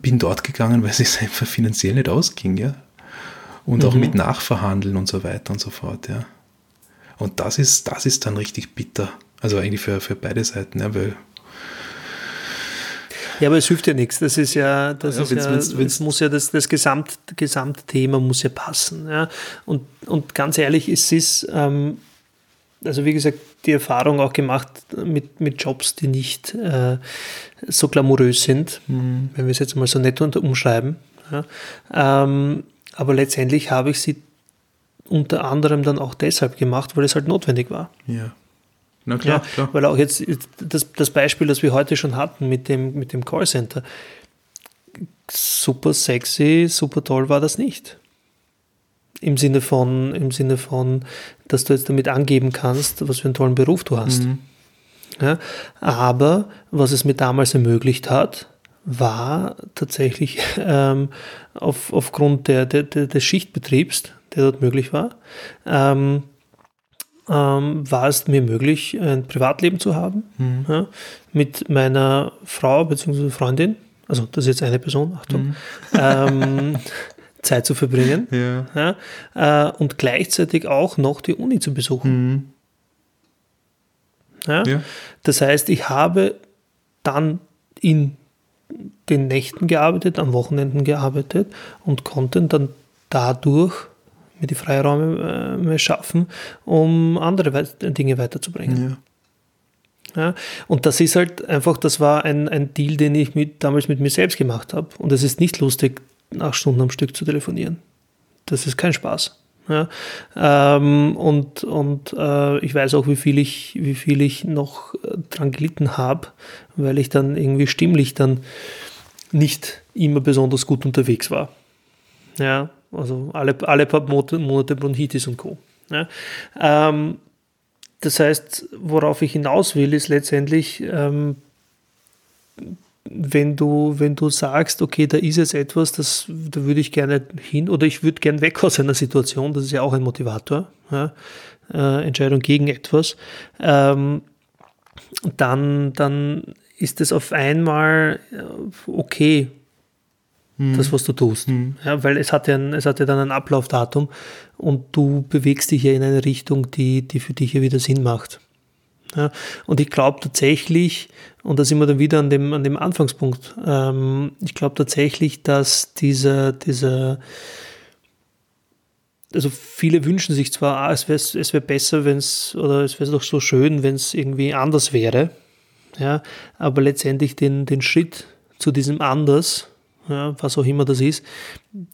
Bin dort gegangen, weil es sich einfach finanziell nicht ausging, ja. Und mhm. auch mit Nachverhandeln und so weiter und so fort, ja. Und das ist, das ist dann richtig bitter. Also eigentlich für, für beide Seiten, ja, weil ja, aber es hilft ja nichts. Das ist ja, das ja, ist wenn's, ja, wenn's, wenn's muss ja das, das Gesamt, Gesamtthema muss ja passen. Ja. Und, und ganz ehrlich, es ist, ähm, also wie gesagt, die Erfahrung auch gemacht mit, mit Jobs, die nicht äh, so glamourös sind, mhm. wenn wir es jetzt mal so nett umschreiben. Ja. Ähm, aber letztendlich habe ich sie unter anderem dann auch deshalb gemacht, weil es halt notwendig war. Ja. Na klar, ja, klar. Weil auch jetzt das, das Beispiel, das wir heute schon hatten mit dem, mit dem Callcenter, super sexy, super toll war das nicht. Im Sinne von, im Sinne von, dass du jetzt damit angeben kannst, was für einen tollen Beruf du hast. Mhm. Ja, aber was es mir damals ermöglicht hat, war tatsächlich *laughs* ähm, auf, aufgrund der, der, der, des Schichtbetriebs, der dort möglich war, ähm, ähm, war es mir möglich, ein Privatleben zu haben mhm. ja, mit meiner Frau bzw. Freundin, also das ist jetzt eine Person, Achtung, mhm. ähm, *laughs* Zeit zu verbringen ja. ja äh, und gleichzeitig auch noch die Uni zu besuchen. Mhm. Ja? Das heißt, ich habe dann in den Nächten gearbeitet, an Wochenenden gearbeitet und konnte dann dadurch mir die Freiräume äh, schaffen, um andere Dinge weiterzubringen. Ja. ja. Und das ist halt einfach, das war ein, ein Deal, den ich mit, damals mit mir selbst gemacht habe. Und es ist nicht lustig, acht Stunden am Stück zu telefonieren. Das ist kein Spaß. Ja, ähm, und und äh, ich weiß auch, wie viel ich, wie viel ich noch äh, dran gelitten habe, weil ich dann irgendwie stimmlich dann nicht immer besonders gut unterwegs war. Ja, also alle, alle paar Monate Bronchitis und Co. Ja. Ähm, das heißt, worauf ich hinaus will, ist letztendlich, ähm, wenn du, wenn du sagst, okay, da ist jetzt etwas, das, da würde ich gerne hin oder ich würde gerne weg aus einer Situation, das ist ja auch ein Motivator, ja, äh, Entscheidung gegen etwas, ähm, dann, dann ist es auf einmal äh, okay, mhm. das, was du tust. Mhm. Ja, weil es hat, ja ein, es hat ja dann ein Ablaufdatum und du bewegst dich ja in eine Richtung, die, die für dich ja wieder Sinn macht. Ja, und ich glaube tatsächlich, und da sind wir dann wieder an dem, an dem Anfangspunkt, ähm, ich glaube tatsächlich, dass dieser, dieser, also viele wünschen sich zwar, ah, es wäre es wär besser, wenn es, oder es wäre doch so schön, wenn es irgendwie anders wäre, ja, aber letztendlich den, den Schritt zu diesem Anders, ja, was auch immer das ist,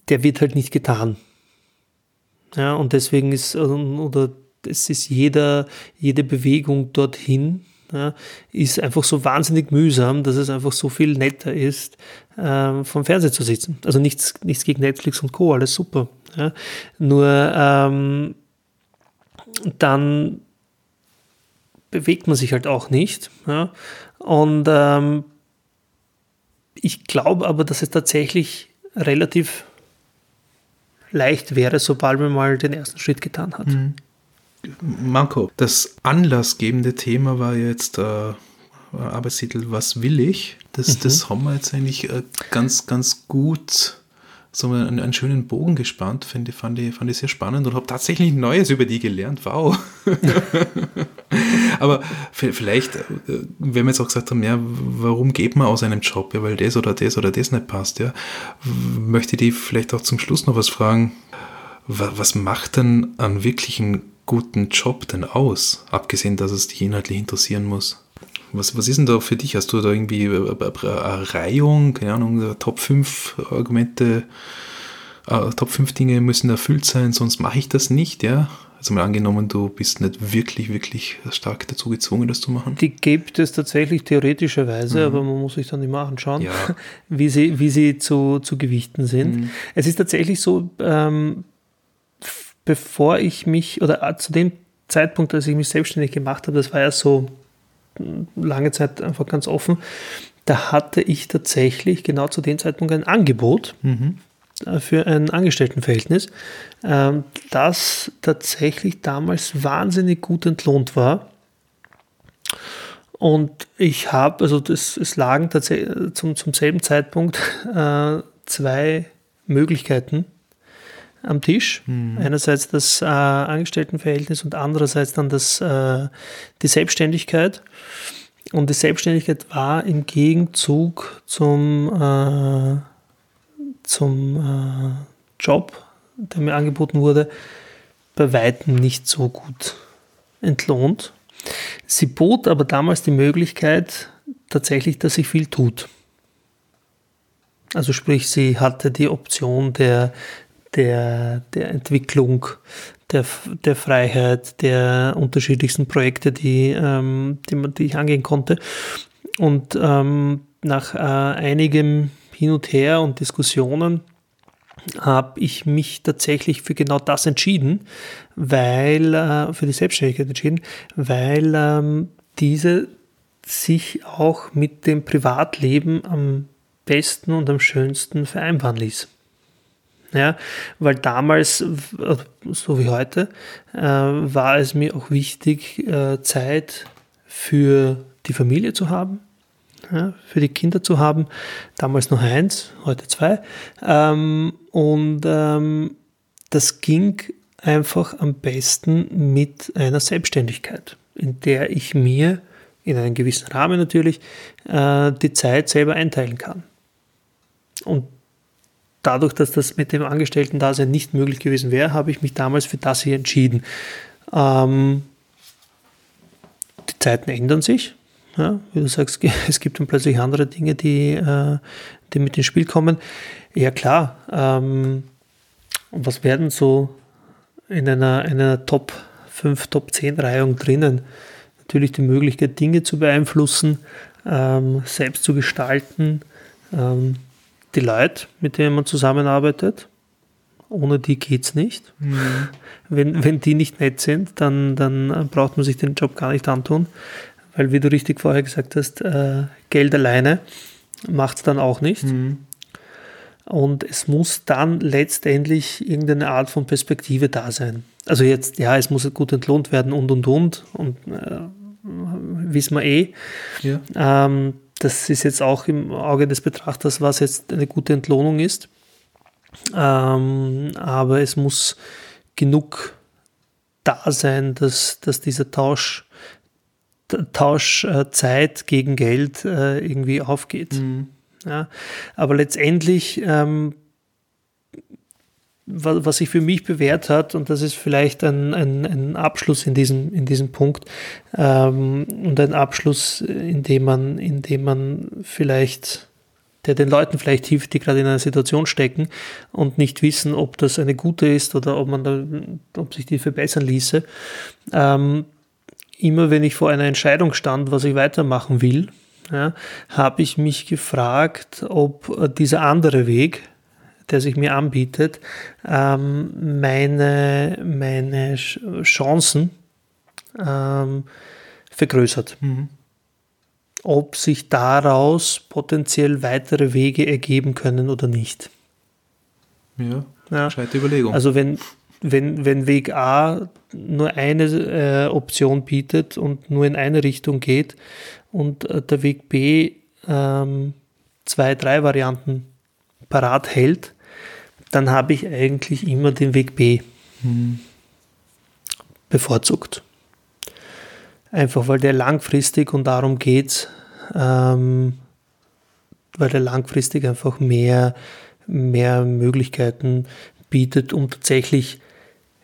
der wird halt nicht getan. Ja, und deswegen ist, oder es ist jeder, jede Bewegung dorthin, ja, ist einfach so wahnsinnig mühsam, dass es einfach so viel netter ist, äh, vom Fernseher zu sitzen. Also nichts, nichts gegen Netflix und Co., alles super. Ja. Nur ähm, dann bewegt man sich halt auch nicht. Ja. Und ähm, ich glaube aber, dass es tatsächlich relativ leicht wäre, sobald man mal den ersten Schritt getan hat. Mhm. Marco, das anlassgebende Thema war jetzt äh, Arbeitstitel Was will ich? Das, mhm. das haben wir jetzt eigentlich äh, ganz, ganz gut so einen, einen schönen Bogen gespannt, finde fand ich, fand ich sehr spannend und habe tatsächlich Neues über die gelernt. Wow. *laughs* Aber vielleicht, äh, wenn wir jetzt auch gesagt haben, ja, warum geht man aus einem Job? Ja, weil das oder das oder das nicht passt, ja. Möchte ich die vielleicht auch zum Schluss noch was fragen. Was macht denn einen wirklichen guten Job denn aus? Abgesehen, dass es dich inhaltlich interessieren muss. Was, was ist denn da für dich? Hast du da irgendwie eine Reihung, keine Ahnung, Top 5 Argumente, äh, Top 5 Dinge müssen erfüllt sein, sonst mache ich das nicht, ja? Also mal angenommen, du bist nicht wirklich, wirklich stark dazu gezwungen, das zu machen. Die gibt es tatsächlich theoretischerweise, mhm. aber man muss sich dann immer anschauen, ja. *laughs* wie sie, wie sie zu, zu gewichten sind. Mhm. Es ist tatsächlich so, ähm, bevor ich mich, oder zu dem Zeitpunkt, als ich mich selbstständig gemacht habe, das war ja so lange Zeit einfach ganz offen, da hatte ich tatsächlich genau zu dem Zeitpunkt ein Angebot mhm. Für ein Angestelltenverhältnis, ähm, das tatsächlich damals wahnsinnig gut entlohnt war. Und ich habe, also das, es lagen tatsächlich zum, zum selben Zeitpunkt äh, zwei Möglichkeiten am Tisch. Mhm. Einerseits das äh, Angestelltenverhältnis und andererseits dann das, äh, die Selbstständigkeit. Und die Selbstständigkeit war im Gegenzug zum, äh, zum äh, Job, der mir angeboten wurde, bei weitem nicht so gut entlohnt. Sie bot aber damals die Möglichkeit tatsächlich, dass sie viel tut. Also sprich, sie hatte die Option der der, der Entwicklung, der, der Freiheit, der unterschiedlichsten Projekte, die, ähm, die, die ich angehen konnte. Und ähm, nach äh, einigem Hin und Her und Diskussionen habe ich mich tatsächlich für genau das entschieden, weil, äh, für die Selbstständigkeit entschieden, weil ähm, diese sich auch mit dem Privatleben am besten und am schönsten vereinbaren ließ. Ja, weil damals, so wie heute, äh, war es mir auch wichtig, äh, Zeit für die Familie zu haben, ja, für die Kinder zu haben. Damals noch eins, heute zwei. Ähm, und ähm, das ging einfach am besten mit einer Selbstständigkeit, in der ich mir in einem gewissen Rahmen natürlich äh, die Zeit selber einteilen kann. Und dadurch, dass das mit dem Angestellten-Dasein nicht möglich gewesen wäre, habe ich mich damals für das hier entschieden. Ähm, die Zeiten ändern sich. Ja, wie du sagst, *laughs* es gibt dann plötzlich andere Dinge, die, äh, die mit ins Spiel kommen. Ja klar, ähm, was werden so in einer, in einer Top 5, Top 10 Reihung drinnen? Natürlich die Möglichkeit, Dinge zu beeinflussen, ähm, selbst zu gestalten, ähm, die Leute, mit denen man zusammenarbeitet. Ohne die geht es nicht. Mhm. *laughs* Wenn, wenn die nicht nett sind, dann, dann braucht man sich den Job gar nicht antun. Weil, wie du richtig vorher gesagt hast, äh, Geld alleine macht es dann auch nicht. Mhm. Und es muss dann letztendlich irgendeine Art von Perspektive da sein. Also jetzt, ja, es muss gut entlohnt werden und und und. Und äh, wissen wir eh. Ja. Ähm, das ist jetzt auch im Auge des Betrachters, was jetzt eine gute Entlohnung ist. Ähm, aber es muss genug da sein, dass, dass dieser Tausch Tausch äh, Zeit gegen Geld äh, irgendwie aufgeht. Mhm. Ja, aber letztendlich, ähm, was, was sich für mich bewährt hat, und das ist vielleicht ein, ein, ein Abschluss in diesem, in diesem Punkt, ähm, und ein Abschluss, in dem man, in dem man vielleicht der den Leuten vielleicht hilft, die gerade in einer Situation stecken und nicht wissen, ob das eine gute ist oder ob man da, ob sich die verbessern ließe. Ähm, immer wenn ich vor einer Entscheidung stand, was ich weitermachen will, ja, habe ich mich gefragt, ob dieser andere Weg, der sich mir anbietet, ähm, meine, meine Chancen ähm, vergrößert. Mhm. Ob sich daraus potenziell weitere Wege ergeben können oder nicht. Ja, ja. gescheite Überlegung. Also wenn, wenn, wenn Weg A nur eine äh, Option bietet und nur in eine Richtung geht und äh, der Weg B ähm, zwei, drei Varianten parat hält, dann habe ich eigentlich immer den Weg B mhm. bevorzugt. Einfach weil der langfristig und darum geht ähm, weil der langfristig einfach mehr, mehr Möglichkeiten bietet, um tatsächlich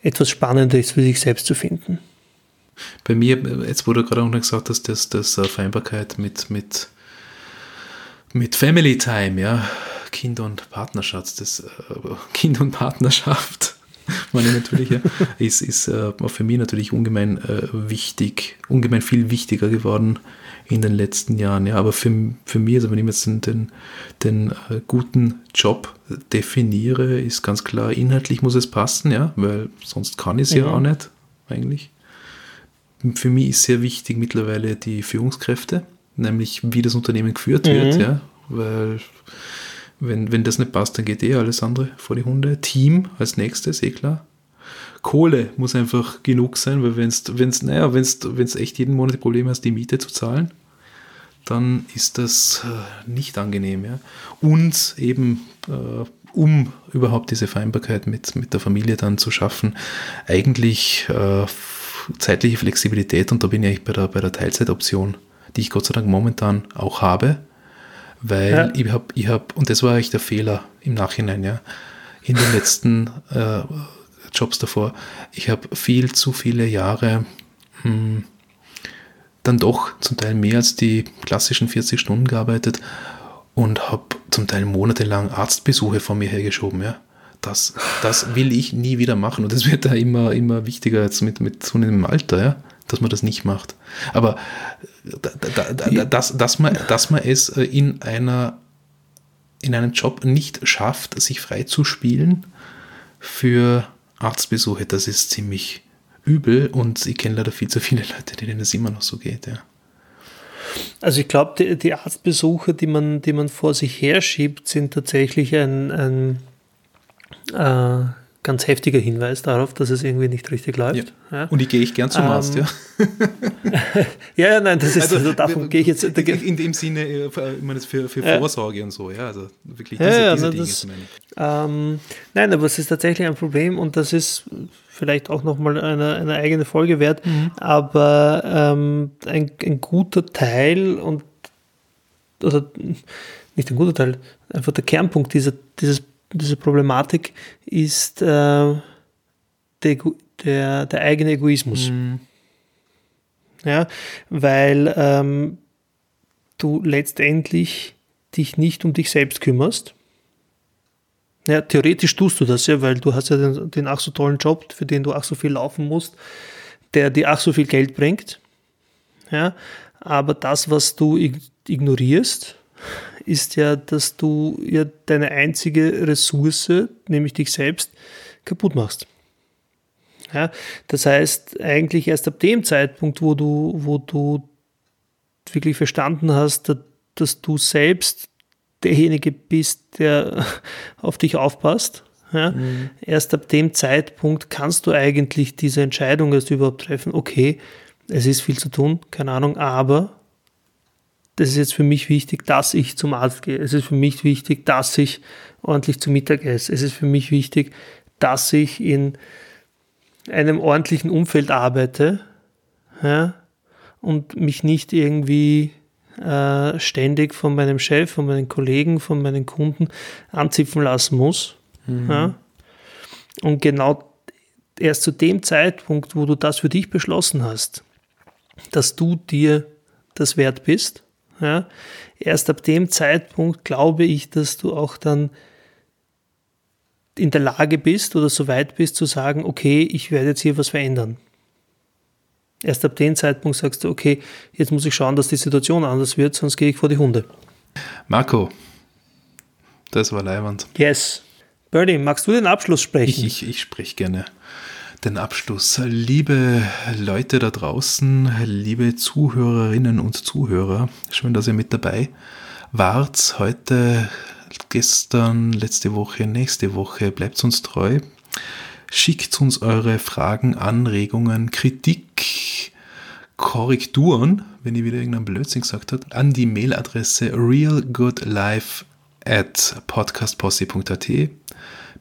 etwas Spannendes für sich selbst zu finden. Bei mir, jetzt wurde gerade auch noch gesagt, dass das, das äh, Vereinbarkeit mit, mit, mit Family Time, ja, Kind und Partnerschaft, das äh, *laughs* Kind und Partnerschaft, *laughs* meine natürlich, ja, ist, ist äh, für mich natürlich ungemein äh, wichtig, ungemein viel wichtiger geworden in den letzten Jahren. Ja, aber für, für mich, also wenn ich jetzt den, den, den äh, guten Job definiere, ist ganz klar, inhaltlich muss es passen, ja, weil sonst kann ich es ja. ja auch nicht, eigentlich. Für mich ist sehr wichtig mittlerweile die Führungskräfte, nämlich wie das Unternehmen geführt mhm. wird, ja, weil wenn, wenn das nicht passt, dann geht eh alles andere vor die Hunde. Team als nächstes, eh klar. Kohle muss einfach genug sein, weil wenn es, wenn's, naja, wenn's, wenn's echt jeden Monat die Probleme hast, die Miete zu zahlen, dann ist das äh, nicht angenehm. Ja? Und eben, äh, um überhaupt diese Vereinbarkeit mit, mit der Familie dann zu schaffen, eigentlich äh, zeitliche Flexibilität und da bin ich eigentlich bei der, bei der Teilzeitoption, die ich Gott sei Dank momentan auch habe, weil ja. ich habe, ich hab, und das war eigentlich der Fehler im Nachhinein, ja, in den letzten äh, Jobs davor, ich habe viel zu viele Jahre hm, dann doch zum Teil mehr als die klassischen 40 Stunden gearbeitet und habe zum Teil monatelang Arztbesuche von mir hergeschoben. Ja. Das, das will ich nie wieder machen und das wird da immer, immer wichtiger jetzt mit, mit zunehmendem Alter, ja, dass man das nicht macht. Aber da, da, da, dass, dass, man, dass man es äh, in, einer, in einem Job nicht schafft, sich frei zu spielen für Arztbesuche, das ist ziemlich übel und ich kenne leider viel zu viele Leute, denen es immer noch so geht, ja. Also ich glaube, die, die, Arztbesuche, die man, die man vor sich herschiebt, sind tatsächlich ein, ein äh, ganz heftiger Hinweis darauf, dass es irgendwie nicht richtig läuft. Ja. Ja. Und ich gehe ich gern zum ähm, Arzt, ja. *laughs* ja, ja, nein, das ist, also, also davon gehe ich jetzt. In dem Sinne, äh, ich meine, für, für Vorsorge und so, ja, also wirklich diese, ja, diese Dinge das, ähm, Nein, aber es ist tatsächlich ein Problem und das ist vielleicht auch nochmal eine, eine eigene Folge wert, mhm. aber ähm, ein, ein guter Teil und oder nicht ein guter Teil, einfach der Kernpunkt dieser, dieses diese Problematik ist äh, der, der, der, eigene Egoismus. Mhm. Ja, weil ähm, du letztendlich dich nicht um dich selbst kümmerst. Ja, theoretisch tust du das ja, weil du hast ja den, den ach so tollen Job, für den du ach so viel laufen musst, der dir ach so viel Geld bringt. Ja, aber das, was du ignorierst, ist ja, dass du ja deine einzige Ressource, nämlich dich selbst, kaputt machst. Ja, das heißt, eigentlich erst ab dem Zeitpunkt, wo du, wo du wirklich verstanden hast, dass du selbst derjenige bist, der *laughs* auf dich aufpasst, ja, mhm. erst ab dem Zeitpunkt kannst du eigentlich diese Entscheidung erst überhaupt treffen, okay, es ist viel zu tun, keine Ahnung, aber das ist jetzt für mich wichtig, dass ich zum Arzt gehe. Es ist für mich wichtig, dass ich ordentlich zu Mittag esse. Es ist für mich wichtig, dass ich in einem ordentlichen Umfeld arbeite ja, und mich nicht irgendwie äh, ständig von meinem Chef, von meinen Kollegen, von meinen Kunden anzipfen lassen muss. Mhm. Ja? Und genau erst zu dem Zeitpunkt, wo du das für dich beschlossen hast, dass du dir das wert bist, ja, erst ab dem Zeitpunkt glaube ich, dass du auch dann in der Lage bist oder so weit bist zu sagen, okay, ich werde jetzt hier was verändern. Erst ab dem Zeitpunkt sagst du, okay, jetzt muss ich schauen, dass die Situation anders wird, sonst gehe ich vor die Hunde. Marco, das war leibend. Yes. Birdie, magst du den Abschluss sprechen? Ich, ich, ich spreche gerne den Abschluss. Liebe Leute da draußen, liebe Zuhörerinnen und Zuhörer, schön, dass ihr mit dabei wart. Heute, gestern, letzte Woche, nächste Woche. Bleibt uns treu. Schickt uns eure Fragen, Anregungen, Kritik, Korrekturen, wenn ihr wieder irgendeinen Blödsinn gesagt habt, an die Mailadresse realgoodlife at podcastposse.at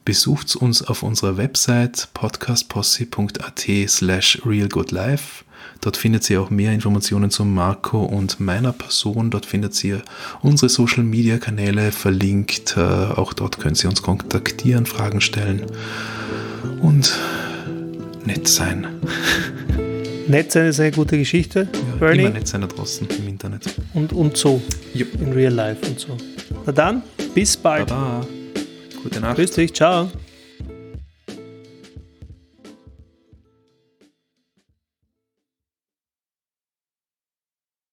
Besucht uns auf unserer Website podcastposse.at slash realgoodlife. Dort findet ihr auch mehr Informationen zu Marco und meiner Person. Dort findet ihr unsere Social Media Kanäle verlinkt. Äh, auch dort können Sie uns kontaktieren, Fragen stellen und nett sein. *laughs* Nett sein ist eine gute Geschichte. Ja, Bernie. Immer nett sein da draußen im Internet. Und, und so. Yep. In real life und so. Na dann, bis bald. Baba. Gute Nacht. Grüß dich, ciao.